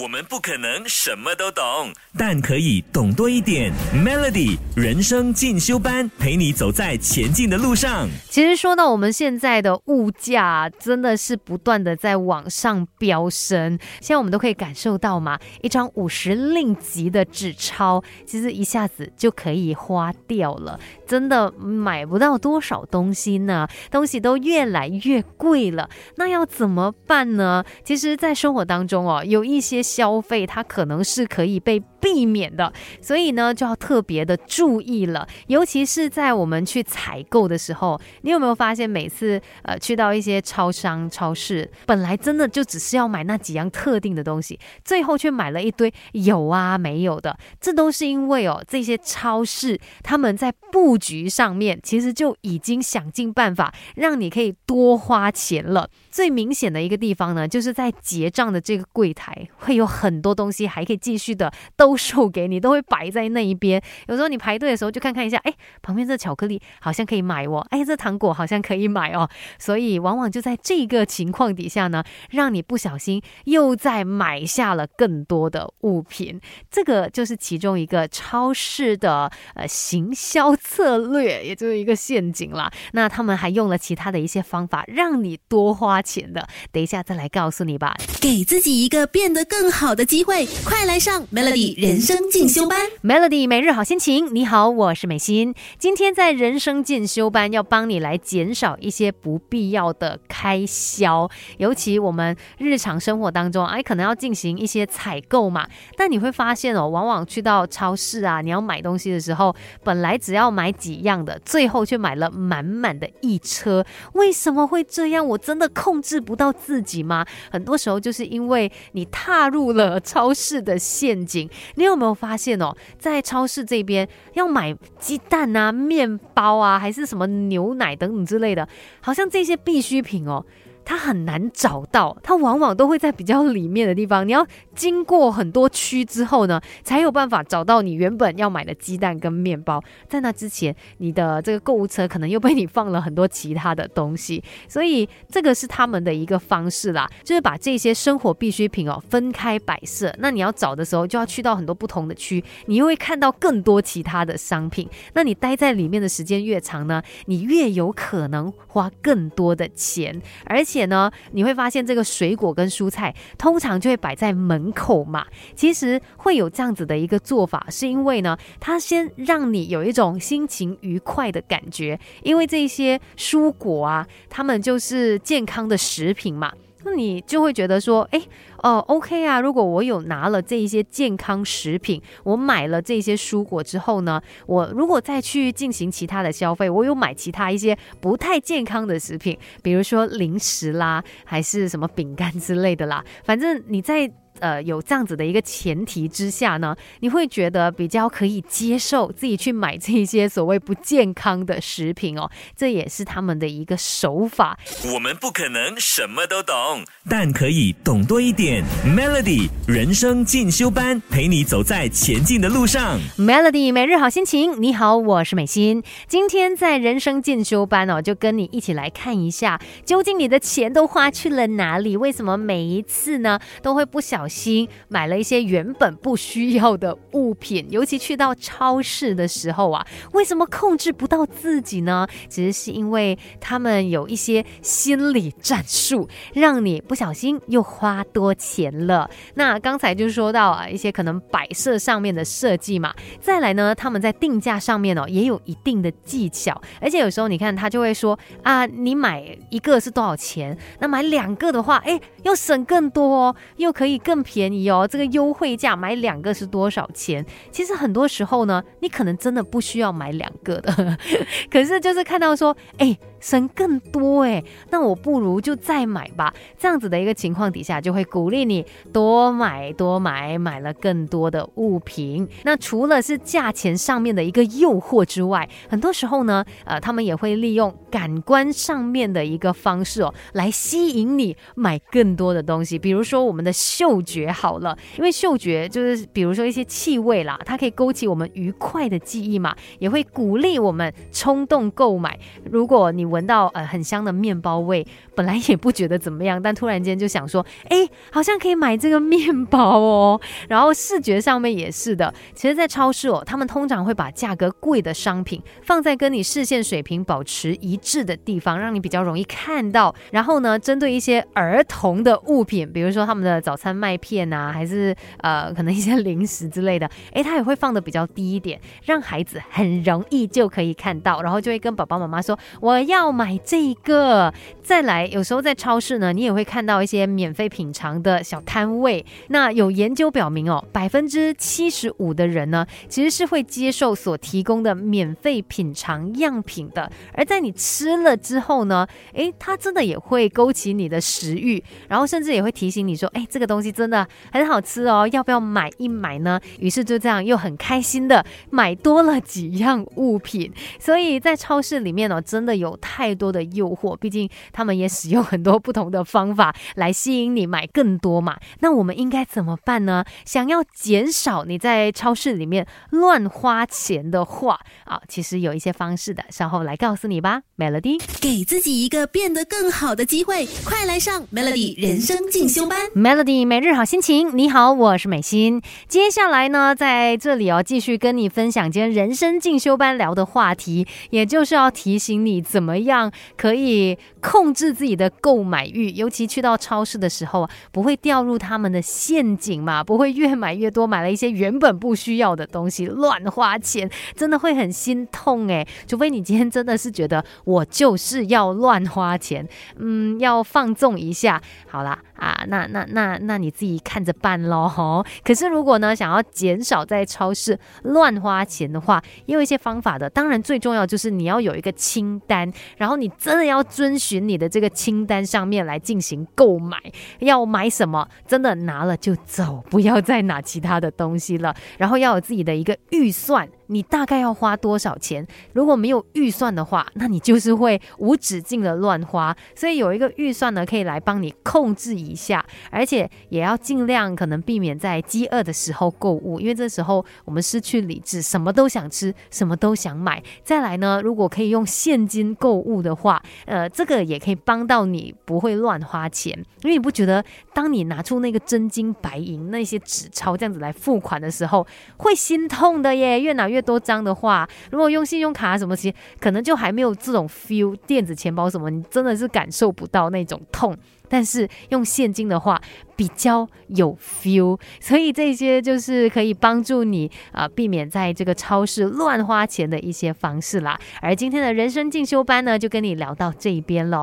我们不可能什么都懂，但可以懂多一点。Melody 人生进修班，陪你走在前进的路上。其实说到我们现在的物价，真的是不断的在往上飙升。现在我们都可以感受到嘛，一张五十令吉的纸钞，其实一下子就可以花掉了，真的买不到多少东西呢，东西都越来越贵了。那要怎么办呢？其实，在生活当中哦，有一些。消费它可能是可以被避免的，所以呢就要特别的注意了。尤其是在我们去采购的时候，你有没有发现每次呃去到一些超商、超市，本来真的就只是要买那几样特定的东西，最后却买了一堆有啊没有的。这都是因为哦这些超市他们在布局上面其实就已经想尽办法让你可以多花钱了。最明显的一个地方呢，就是在结账的这个柜台会。有很多东西还可以继续的兜售给你，都会摆在那一边。有时候你排队的时候就看看一下，哎，旁边这巧克力好像可以买哦，哎，这糖果好像可以买哦。所以往往就在这个情况底下呢，让你不小心又在买下了更多的物品。这个就是其中一个超市的呃行销策略，也就是一个陷阱啦。那他们还用了其他的一些方法，让你多花钱的。等一下再来告诉你吧。给自己一个变得更。好的机会，快来上 Melody 人生进修班。Melody 每日好心情，你好，我是美心。今天在人生进修班要帮你来减少一些不必要的开销，尤其我们日常生活当中，哎，可能要进行一些采购嘛。但你会发现哦，往往去到超市啊，你要买东西的时候，本来只要买几样的，最后却买了满满的一车。为什么会这样？我真的控控制不到自己吗？很多时候就是因为你踏。入了超市的陷阱，你有没有发现哦？在超市这边要买鸡蛋啊、面包啊，还是什么牛奶等等之类的，好像这些必需品哦。它很难找到，它往往都会在比较里面的地方。你要经过很多区之后呢，才有办法找到你原本要买的鸡蛋跟面包。在那之前，你的这个购物车可能又被你放了很多其他的东西。所以这个是他们的一个方式啦，就是把这些生活必需品哦分开摆设。那你要找的时候，就要去到很多不同的区，你又会看到更多其他的商品。那你待在里面的时间越长呢，你越有可能花更多的钱，而且。且呢，你会发现这个水果跟蔬菜通常就会摆在门口嘛。其实会有这样子的一个做法，是因为呢，它先让你有一种心情愉快的感觉，因为这些蔬果啊，它们就是健康的食品嘛。那你就会觉得说，哎，哦，OK 啊。如果我有拿了这一些健康食品，我买了这些蔬果之后呢，我如果再去进行其他的消费，我有买其他一些不太健康的食品，比如说零食啦，还是什么饼干之类的啦，反正你在。呃，有这样子的一个前提之下呢，你会觉得比较可以接受自己去买这些所谓不健康的食品哦，这也是他们的一个手法。我们不可能什么都懂，但可以懂多一点。Melody 人生进修班，陪你走在前进的路上。Melody 每日好心情，你好，我是美心。今天在人生进修班哦，就跟你一起来看一下，究竟你的钱都花去了哪里？为什么每一次呢都会不小心？心买了一些原本不需要的物品，尤其去到超市的时候啊，为什么控制不到自己呢？其实是因为他们有一些心理战术，让你不小心又花多钱了。那刚才就说到啊，一些可能摆设上面的设计嘛，再来呢，他们在定价上面哦也有一定的技巧，而且有时候你看他就会说啊，你买一个是多少钱？那买两个的话，哎，要省更多哦，又可以更。更便宜哦，这个优惠价买两个是多少钱？其实很多时候呢，你可能真的不需要买两个的，可是就是看到说，哎。省更多哎，那我不如就再买吧。这样子的一个情况底下，就会鼓励你多买多买，买了更多的物品。那除了是价钱上面的一个诱惑之外，很多时候呢，呃，他们也会利用感官上面的一个方式哦，来吸引你买更多的东西。比如说我们的嗅觉好了，因为嗅觉就是比如说一些气味啦，它可以勾起我们愉快的记忆嘛，也会鼓励我们冲动购买。如果你闻到呃很香的面包味，本来也不觉得怎么样，但突然间就想说，哎，好像可以买这个面包哦。然后视觉上面也是的，其实，在超市哦，他们通常会把价格贵的商品放在跟你视线水平保持一致的地方，让你比较容易看到。然后呢，针对一些儿童的物品，比如说他们的早餐麦片啊，还是呃可能一些零食之类的，哎，他也会放的比较低一点，让孩子很容易就可以看到，然后就会跟爸爸妈妈说我要要买这个。再来，有时候在超市呢，你也会看到一些免费品尝的小摊位。那有研究表明哦，百分之七十五的人呢，其实是会接受所提供的免费品尝样品的。而在你吃了之后呢，诶，它真的也会勾起你的食欲，然后甚至也会提醒你说，诶，这个东西真的很好吃哦，要不要买一买呢？于是就这样又很开心的买多了几样物品。所以在超市里面呢，真的有太多的诱惑，毕竟。他们也使用很多不同的方法来吸引你买更多嘛？那我们应该怎么办呢？想要减少你在超市里面乱花钱的话啊，其实有一些方式的，稍后来告诉你吧。Melody，给自己一个变得更好的机会，快来上 Melody 人生进修班。Melody 每日好心情，你好，我是美心。接下来呢，在这里哦，继续跟你分享今天人生进修班聊的话题，也就是要提醒你怎么样可以控。制自己的购买欲，尤其去到超市的时候啊，不会掉入他们的陷阱嘛？不会越买越多，买了一些原本不需要的东西，乱花钱，真的会很心痛诶。除非你今天真的是觉得我就是要乱花钱，嗯，要放纵一下，好啦。啊，那那那那你自己看着办喽吼。可是如果呢，想要减少在超市乱花钱的话，也有一些方法的。当然，最重要就是你要有一个清单，然后你真的要遵循你的这个清单上面来进行购买。要买什么，真的拿了就走，不要再拿其他的东西了。然后要有自己的一个预算。你大概要花多少钱？如果没有预算的话，那你就是会无止境的乱花。所以有一个预算呢，可以来帮你控制一下，而且也要尽量可能避免在饥饿的时候购物，因为这时候我们失去理智，什么都想吃，什么都想买。再来呢，如果可以用现金购物的话，呃，这个也可以帮到你不会乱花钱，因为你不觉得当你拿出那个真金白银那些纸钞这样子来付款的时候，会心痛的耶，越拿越。多张的话，如果用信用卡什么其实可能就还没有这种 feel，电子钱包什么，你真的是感受不到那种痛。但是用现金的话比较有 feel，所以这些就是可以帮助你啊避免在这个超市乱花钱的一些方式啦。而今天的人生进修班呢，就跟你聊到这一边喽。